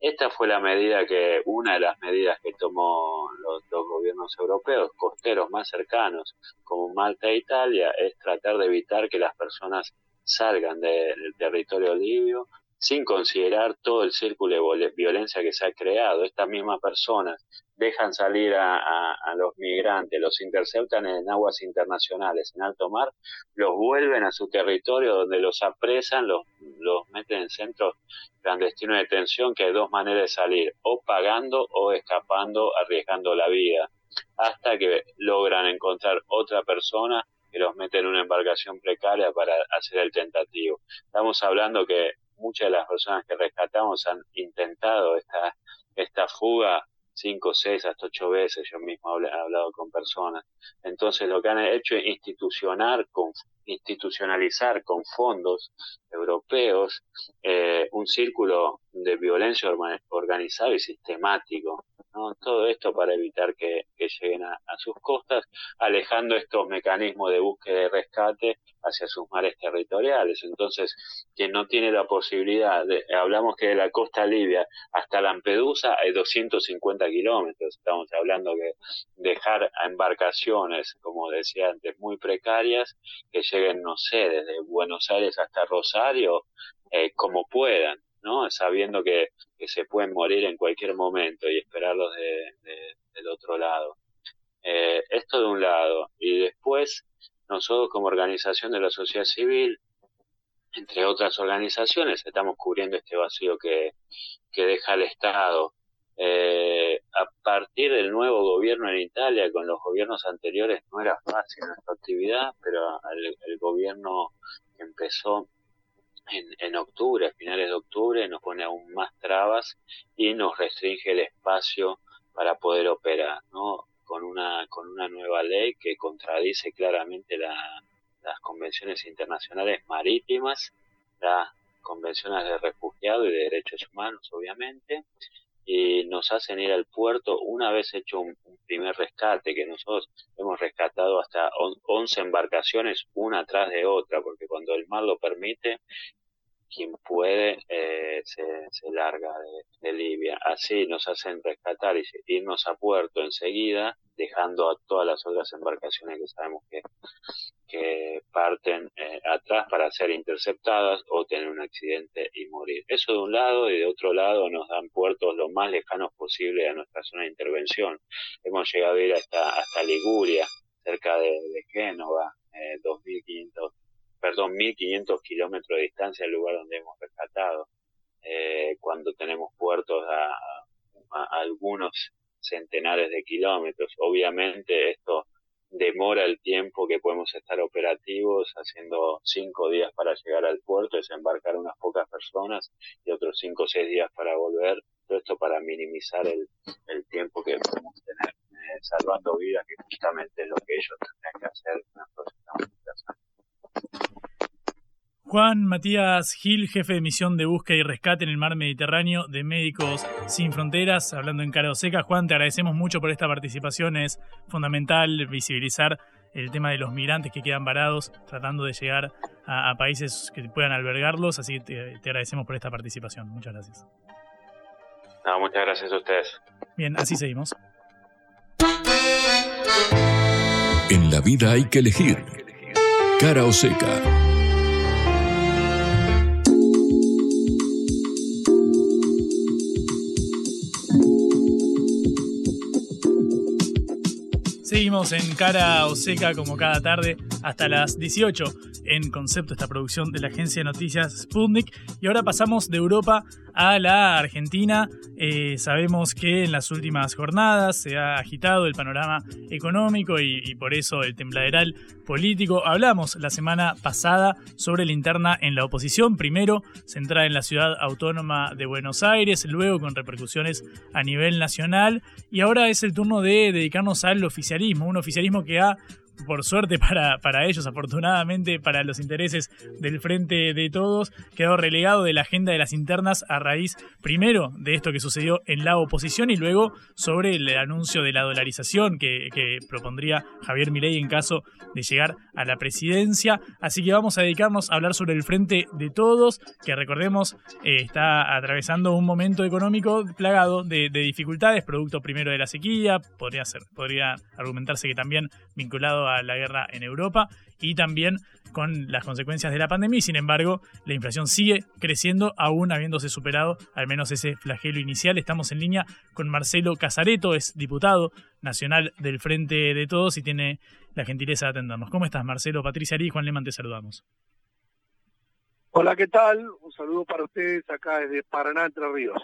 esta fue la medida que, una de las medidas que tomó los, dos gobiernos europeos, costeros más cercanos, como Malta e Italia, es tratar de evitar que las personas salgan del territorio libio sin considerar todo el círculo de violencia que se ha creado. Estas mismas personas dejan salir a, los migrantes, los interceptan en aguas internacionales, en alto mar, los vuelven a su territorio donde los apresan, los, los meten en centros clandestinos de detención, que hay dos maneras de salir, o pagando o escapando, arriesgando la vida, hasta que logran encontrar otra persona que los mete en una embarcación precaria para hacer el tentativo. Estamos hablando que muchas de las personas que rescatamos han intentado esta, esta fuga cinco, seis, hasta ocho veces. Yo mismo he hablado con personas. Entonces lo que han hecho es institucionar con, institucionalizar con fondos europeos eh, un círculo de violencia organizado y sistemático. Todo esto para evitar que, lleguen a, sus costas, alejando estos mecanismos de búsqueda y rescate hacia sus mares territoriales. Entonces, quien no tiene la posibilidad, de, hablamos que de la costa libia hasta Lampedusa hay 250 kilómetros, estamos hablando que dejar a embarcaciones, como decía antes, muy precarias, que lleguen, no sé, desde Buenos Aires hasta Rosario, eh, como puedan. ¿no? Sabiendo que, se pueden morir en cualquier momento y esperarlos del otro lado. Eh, esto de un lado. Y después, nosotros como organización de la sociedad civil, entre otras organizaciones, estamos cubriendo este vacío que, que deja el Estado. Eh, a partir del nuevo gobierno en Italia, con los gobiernos anteriores, no era fácil nuestra actividad, pero el, gobierno empezó en, en octubre, finales de octubre, nos pone aún más trabas y nos restringe el espacio para poder operar, ¿no? Con una, con una nueva ley que contradice claramente la, las convenciones internacionales marítimas, las convenciones de refugiados y de derechos humanos, obviamente, y nos hacen ir al puerto una vez hecho un, primer rescate, que nosotros hemos rescatado hasta 11 embarcaciones una tras de otra, porque cuando el mar lo permite, quien puede eh, se, larga de, Libia. Así nos hacen rescatar y irnos a puerto enseguida, dejando a todas las otras embarcaciones que sabemos que, parten eh, atrás para ser interceptadas o tener un accidente y morir. Eso de un lado y de otro lado nos dan puertos lo más lejanos posible a nuestra zona de intervención. Hemos llegado a ir hasta, hasta Liguria, cerca de, de Génova, eh, 2.500 perdón, 1.500 kilómetros de distancia del lugar donde hemos rescatado, eh, cuando tenemos puertos a, algunos centenares de kilómetros. Obviamente esto demora el tiempo que podemos estar operativos, haciendo cinco días para llegar al puerto, desembarcar unas pocas personas y otros cinco o seis días para volver. Todo esto para minimizar el, el tiempo que podemos tener eh, salvando vidas, que justamente es lo que ellos tendrían que hacer. Nosotros estamos Juan Matías Gil, jefe de misión de búsqueda y rescate en el mar Mediterráneo de Médicos Sin Fronteras, hablando en cara o seca. Juan, te agradecemos mucho por esta participación. Es fundamental visibilizar el tema de los migrantes que quedan varados tratando de llegar a, a países que puedan albergarlos. Así que te, te, agradecemos por esta participación. Muchas gracias. No, muchas gracias a ustedes. Bien, así seguimos. En la vida hay que elegir. Cara o seca. Seguimos en cara o seca como cada tarde hasta las 18 en concepto esta producción de la agencia de noticias Sputnik. Y ahora pasamos de Europa a la Argentina. Eh, sabemos que en las últimas jornadas se ha agitado el panorama económico y, por eso el tembladeral político. Hablamos la semana pasada sobre la interna en la oposición, primero centrada en la ciudad autónoma de Buenos Aires, luego con repercusiones a nivel nacional y ahora es el turno de dedicarnos al oficialismo, un oficialismo que ha por suerte para, para ellos, afortunadamente para los intereses del Frente de Todos, quedó relegado de la agenda de las internas a raíz, primero, de esto que sucedió en la oposición y luego sobre el anuncio de la dolarización que, propondría Javier Milei en caso de llegar a la presidencia. Así que vamos a dedicarnos a hablar sobre el Frente de Todos, que recordemos eh, está atravesando un momento económico plagado de, de dificultades, producto primero de la sequía, podría, ser, podría argumentarse que también vinculado la guerra en Europa y también con las consecuencias de la pandemia sin embargo la inflación sigue creciendo aún habiéndose superado al menos ese flagelo inicial. Estamos en línea con Marcelo Casareto, es diputado nacional del Frente de Todos y tiene la gentileza de atendernos. ¿Cómo estás Marcelo? Patricia Ari y Juan Leman te saludamos. Hola, ¿qué tal? Un saludo para ustedes acá desde Paraná, Entre Ríos.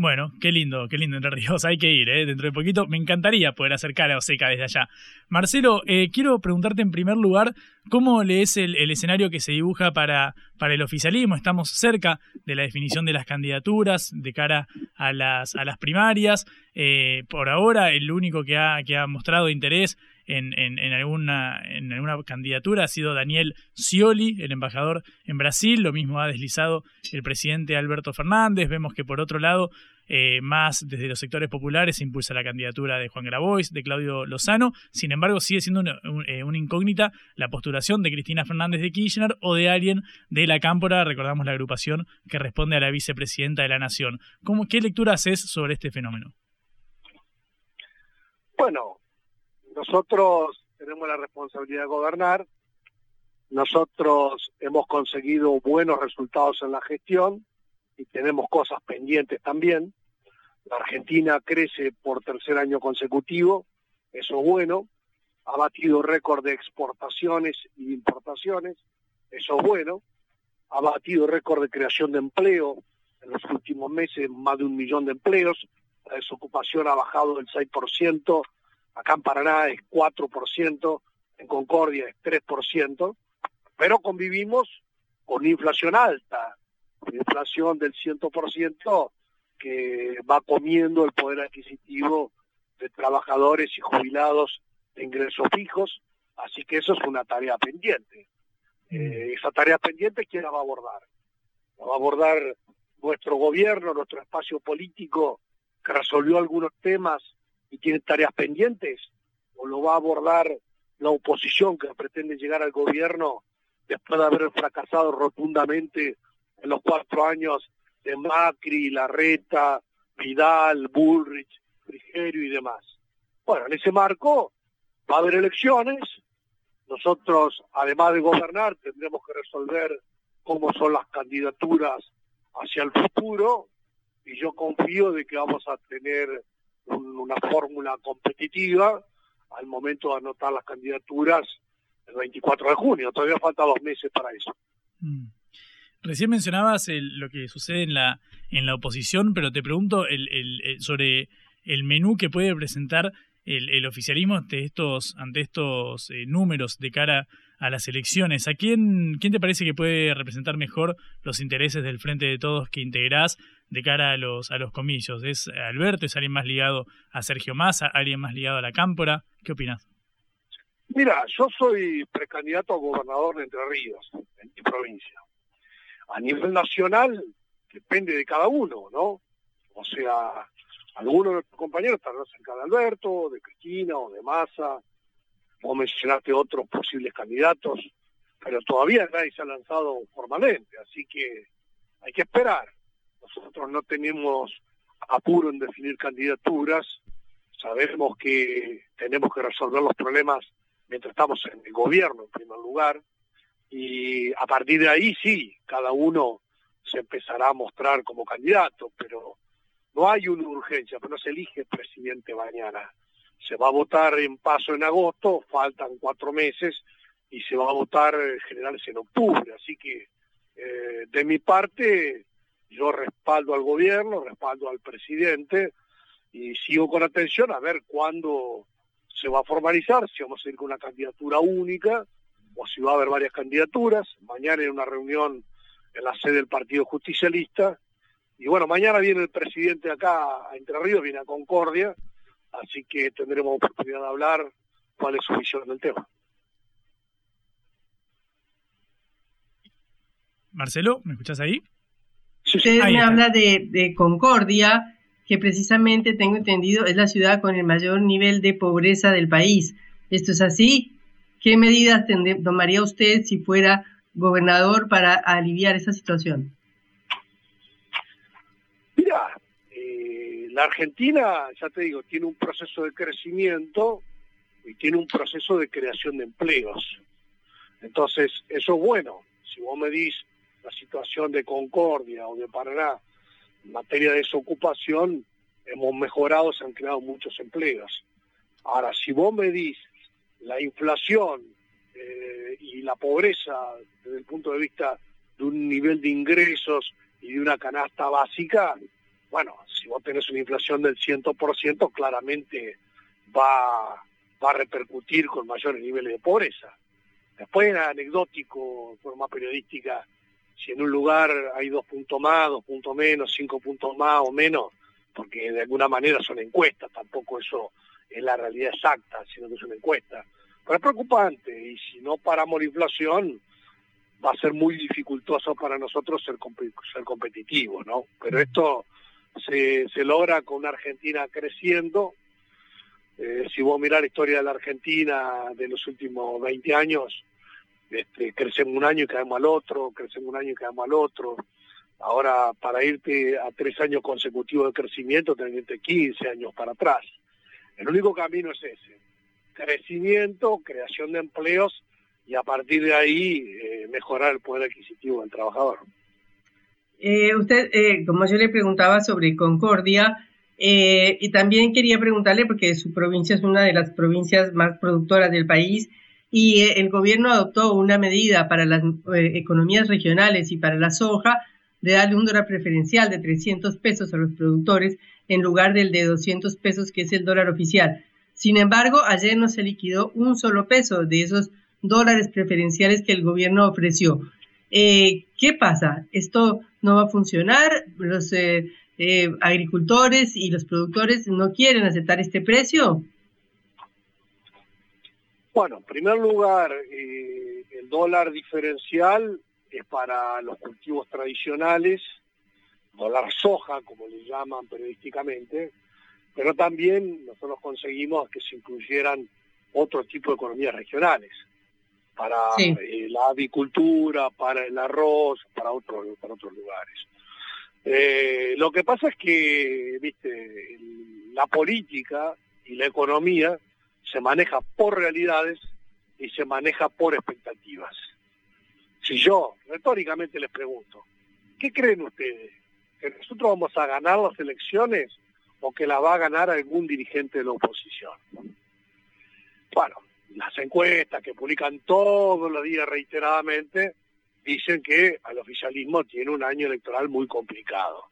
Bueno, qué lindo, qué lindo Entre Ríos. Hay que ir, ¿eh? Dentro de poquito. Me encantaría poder acercar a Oseca desde allá. Marcelo, eh, quiero preguntarte en primer lugar, ¿cómo lees el, el, escenario que se dibuja para, para el oficialismo? Estamos cerca de la definición de las candidaturas de cara a las, a las primarias. Eh, por ahora, el único que ha, que ha mostrado interés en, en, en, alguna, en alguna candidatura ha sido Daniel Scioli, el embajador en Brasil. Lo mismo ha deslizado el presidente Alberto Fernández. Vemos que por otro lado, eh, más desde los sectores populares se impulsa la candidatura de Juan Grabois, de Claudio Lozano. Sin embargo, sigue siendo una, una, incógnita la postulación de Cristina Fernández de Kirchner o de alguien de la Cámpora, recordamos la agrupación que responde a la vicepresidenta de la Nación. ¿Cómo, ¿Qué lectura haces sobre este fenómeno? Bueno, nosotros tenemos la responsabilidad de gobernar, nosotros hemos conseguido buenos resultados en la gestión y tenemos cosas pendientes también. La Argentina crece por tercer año consecutivo, eso es bueno, ha batido récord de exportaciones y importaciones, eso es bueno, ha batido récord de creación de empleo. En los últimos meses, más de un millón de empleos, la desocupación ha bajado del 6%, acá en Paraná es 4%, en Concordia es 3%, pero convivimos con inflación alta, inflación del 100% que va comiendo el poder adquisitivo de trabajadores y jubilados de ingresos fijos, así que eso es una tarea pendiente. Eh, esa tarea pendiente, ¿quién la va a abordar? La va a abordar nuestro gobierno, nuestro espacio político que resolvió algunos temas y tiene tareas pendientes, o lo va a abordar la oposición que pretende llegar al gobierno después de haber fracasado rotundamente en los cuatro años de Macri, Larreta, Vidal, Bullrich, Frigerio y demás. Bueno, en ese marco va a haber elecciones. Nosotros, además de gobernar, tendremos que resolver cómo son las candidaturas hacia el futuro y yo confío de que vamos a tener una fórmula competitiva al momento de anotar las candidaturas el 24 de junio. Todavía falta dos meses para eso. Mm. Recién mencionabas lo que sucede en la, en la oposición, pero te pregunto el, el, sobre el menú que puede presentar el, oficialismo ante estos, ante estos eh, números de cara las elecciones. ¿A quién, quién te parece que puede representar mejor los intereses del Frente de Todos que integrás de cara a los, a los comicios? ¿Es Alberto? ¿Es alguien más ligado a Sergio Massa? ¿Alguien más ligado a la Cámpora? ¿Qué opinas? Mira, yo soy precandidato a gobernador de Entre Ríos, en mi provincia. A nivel nacional depende de cada uno, ¿no? O sea, algunos de nuestros compañeros estarán cerca de Alberto, de Cristina o de Massa, o mencionarte otros posibles candidatos, pero todavía nadie se ha lanzado formalmente, así que hay que esperar. Nosotros no tenemos apuro en definir candidaturas, sabemos que tenemos que resolver los problemas mientras estamos en el gobierno en primer lugar, y a partir de ahí sí, cada uno se empezará a mostrar como candidato, pero no hay una urgencia, pero no se elige presidente mañana. Se va a votar en paso en agosto, faltan cuatro meses, y se va a votar generales en octubre. Así que, eh, de mi parte, yo respaldo al gobierno, respaldo al presidente, y sigo con atención a ver cuándo se va a formalizar, si vamos a ir con una candidatura única o si va a haber varias candidaturas. Mañana hay una reunión en la sede del Partido Justicialista. Y bueno, mañana viene el presidente acá a Entre Ríos, viene a Concordia, así que tendremos oportunidad de hablar cuál es su visión del tema. Marcelo, ¿me escuchas ahí? Usted me habla de, de Concordia que precisamente tengo entendido es la ciudad con el mayor nivel de pobreza del país. ¿Esto es así? ¿Qué medidas tomaría usted si fuera gobernador para aliviar esa situación? Mira, eh, la Argentina, ya te digo, tiene un proceso de crecimiento y tiene un proceso de creación de empleos. Entonces, eso es bueno. Si vos me dis la situación de Concordia o de Paraná en materia de desocupación hemos mejorado, se han creado muchos empleos. Ahora, si vos me dices la inflación eh, y la pobreza desde el punto de vista de un nivel de ingresos y de una canasta básica, bueno, si vos tenés una inflación del 100%, claramente va, va a repercutir con mayores niveles de pobreza. Después es anecdótico, forma periodística, si en un lugar hay dos puntos más, dos puntos menos, cinco puntos más o menos, porque de alguna manera son encuestas, tampoco eso es la realidad exacta, sino que es una encuesta. Pero es preocupante y si no paramos la inflación va a ser muy dificultoso para nosotros ser, ser competitivos, ¿no? Pero esto se, se logra con una Argentina creciendo. Eh, si vos mirás la historia de la Argentina de los últimos 20 años, este, crecemos un año y caemos al otro, crecemos un año y caemos al otro. Ahora, para irte a tres años consecutivos de crecimiento, tenés que irte 15 años para atrás. El único camino es ese. Crecimiento, creación de empleos y a partir de ahí eh, mejorar el poder adquisitivo del trabajador. Eh, usted, eh, como yo le preguntaba sobre Concordia, y también quería preguntarle, porque su provincia es una de las provincias más productoras del país, y eh, el gobierno adoptó una medida para las eh, economías regionales y para la soja de darle un dólar preferencial de 300 pesos a los productores en lugar del de 200 pesos que es el dólar oficial. Sin embargo, ayer no se liquidó un solo peso de esos dólares preferenciales que el gobierno ofreció. Eh, ¿Qué pasa? ¿Esto no va a funcionar? ¿Los agricultores y los productores no quieren aceptar este precio? Bueno, en primer lugar, eh, el dólar diferencial es para los cultivos tradicionales, dólar soja, como le llaman periodísticamente, pero también nosotros conseguimos que se incluyeran otro tipo de economías regionales, para eh, la avicultura, para el arroz, para, otros para otros lugares. Eh, lo que pasa es que, viste, la política y la economía se maneja por realidades y se maneja por expectativas. Si yo retóricamente les pregunto, ¿qué creen ustedes? ¿Que nosotros vamos a ganar las elecciones o que la va a ganar algún dirigente de la oposición? Bueno, las encuestas que publican todos los días reiteradamente dicen que al oficialismo tiene un año electoral muy complicado.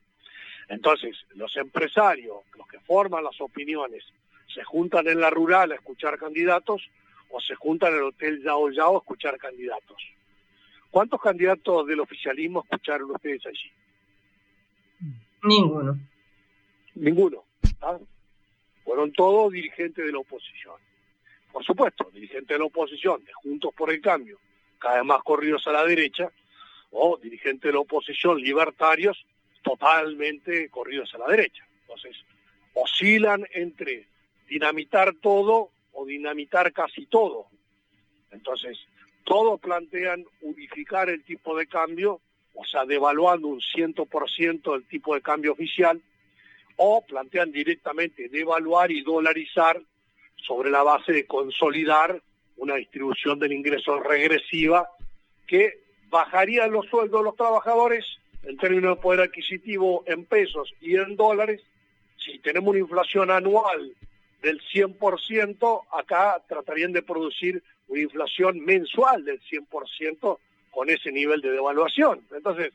Entonces, los empresarios, los que forman las opiniones se juntan en la rural a escuchar candidatos o se juntan en el Hotel Yao Yao a escuchar candidatos. ¿Cuántos candidatos del oficialismo escucharon ustedes allí? Ninguno. Ninguno. Fueron todos dirigentes de la oposición. Por supuesto, dirigentes de la oposición, Juntos por el Cambio, cada vez más corridos a la derecha, o dirigentes de la oposición libertarios, totalmente corridos a la derecha. Entonces, oscilan entre dinamitar todo o dinamitar casi todo. Entonces, todos plantean unificar el tipo de cambio, o sea, devaluando un 100% el tipo de cambio oficial, o plantean directamente devaluar y dolarizar sobre la base de consolidar una distribución del ingreso regresiva que bajaría los sueldos de los trabajadores en términos de poder adquisitivo en pesos y en dólares. Si tenemos una inflación anual del 100%, acá tratarían de producir una inflación mensual del 100% con ese nivel de devaluación. Entonces,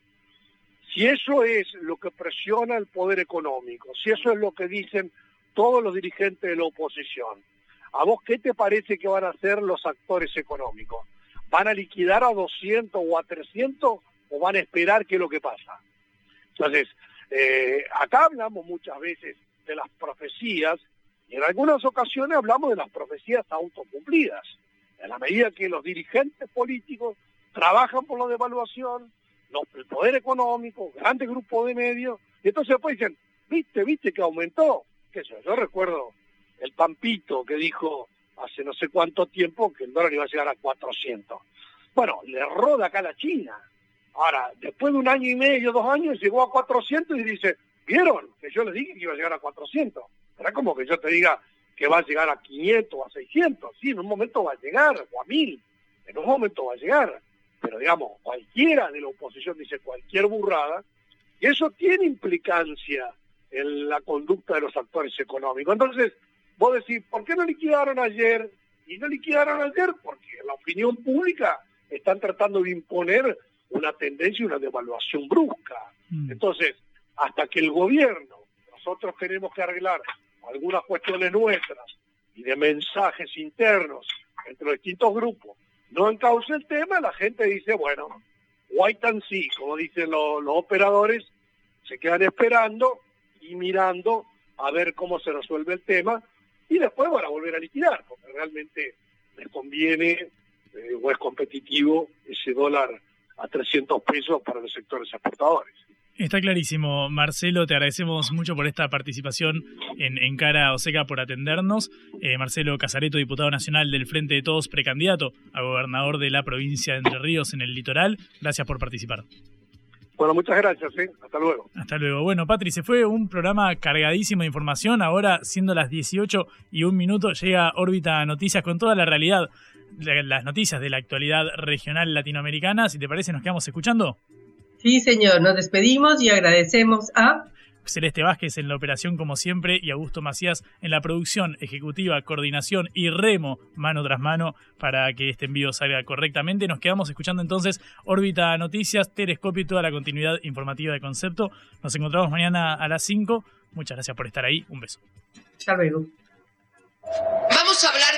si eso es lo que presiona el poder económico, si eso es lo que dicen todos los dirigentes de la oposición, ¿a vos qué te parece que van a hacer los actores económicos? ¿Van a liquidar a 200 o a 300 o van a esperar qué es lo que pasa? Entonces, eh, acá hablamos muchas veces de las profecías en algunas ocasiones hablamos de las profecías autocumplidas. En la medida que los dirigentes políticos trabajan por la devaluación, el poder económico, grandes grupos de medios, y entonces después dicen, viste, viste que aumentó. ¿Qué sé yo? recuerdo el Pampito que dijo hace no sé cuánto tiempo que el dólar iba a llegar a 400. Bueno, le roda acá la China. Ahora, después de un año y medio, dos años, llegó a 400 y dice, ¿vieron? Que yo les dije que iba a llegar a 400. Era como que yo te diga que va a llegar a 500 o a 600. Sí, en un momento va a llegar, o a 1000. En un momento va a llegar. Pero digamos, cualquiera de la oposición dice cualquier burrada, y eso tiene implicancia en la conducta de los actores económicos. Entonces, vos decís, ¿por qué no liquidaron ayer? Y no liquidaron ayer porque la opinión pública están tratando de imponer una tendencia y una devaluación brusca. Mm. Entonces, hasta que el gobierno, nosotros tenemos que arreglar algunas cuestiones nuestras y de mensajes internos entre los distintos grupos, no encauce el tema, la gente dice, bueno, white and see, como dicen los, operadores, se quedan esperando y mirando a ver cómo se resuelve el tema y después van a volver a liquidar, porque realmente les conviene eh, o es competitivo ese dólar a 300 pesos para los sectores exportadores. Está clarísimo, Marcelo, te agradecemos mucho por esta participación en, Cara Oseca por atendernos. Eh, Marcelo Casareto, diputado nacional del Frente de Todos, precandidato a gobernador de la provincia de Entre Ríos en el litoral. Gracias por participar. Bueno, muchas gracias, ¿eh? hasta luego. Hasta luego. Bueno, Patri, se fue un programa cargadísimo de información. Ahora, siendo las 18 y un minuto, llega órbita noticias con toda la realidad, las noticias de la actualidad regional latinoamericana. Si te parece, nos quedamos escuchando. Sí, señor, nos despedimos y agradecemos a... Celeste Vázquez en la operación como siempre y Augusto Macías en la producción ejecutiva, coordinación y remo mano tras mano para que este envío salga correctamente. Nos quedamos escuchando entonces órbita noticias, telescopio y toda la continuidad informativa de concepto. Nos encontramos mañana a las 5. Muchas gracias por estar ahí. Un beso. Hasta luego. Vamos a hablar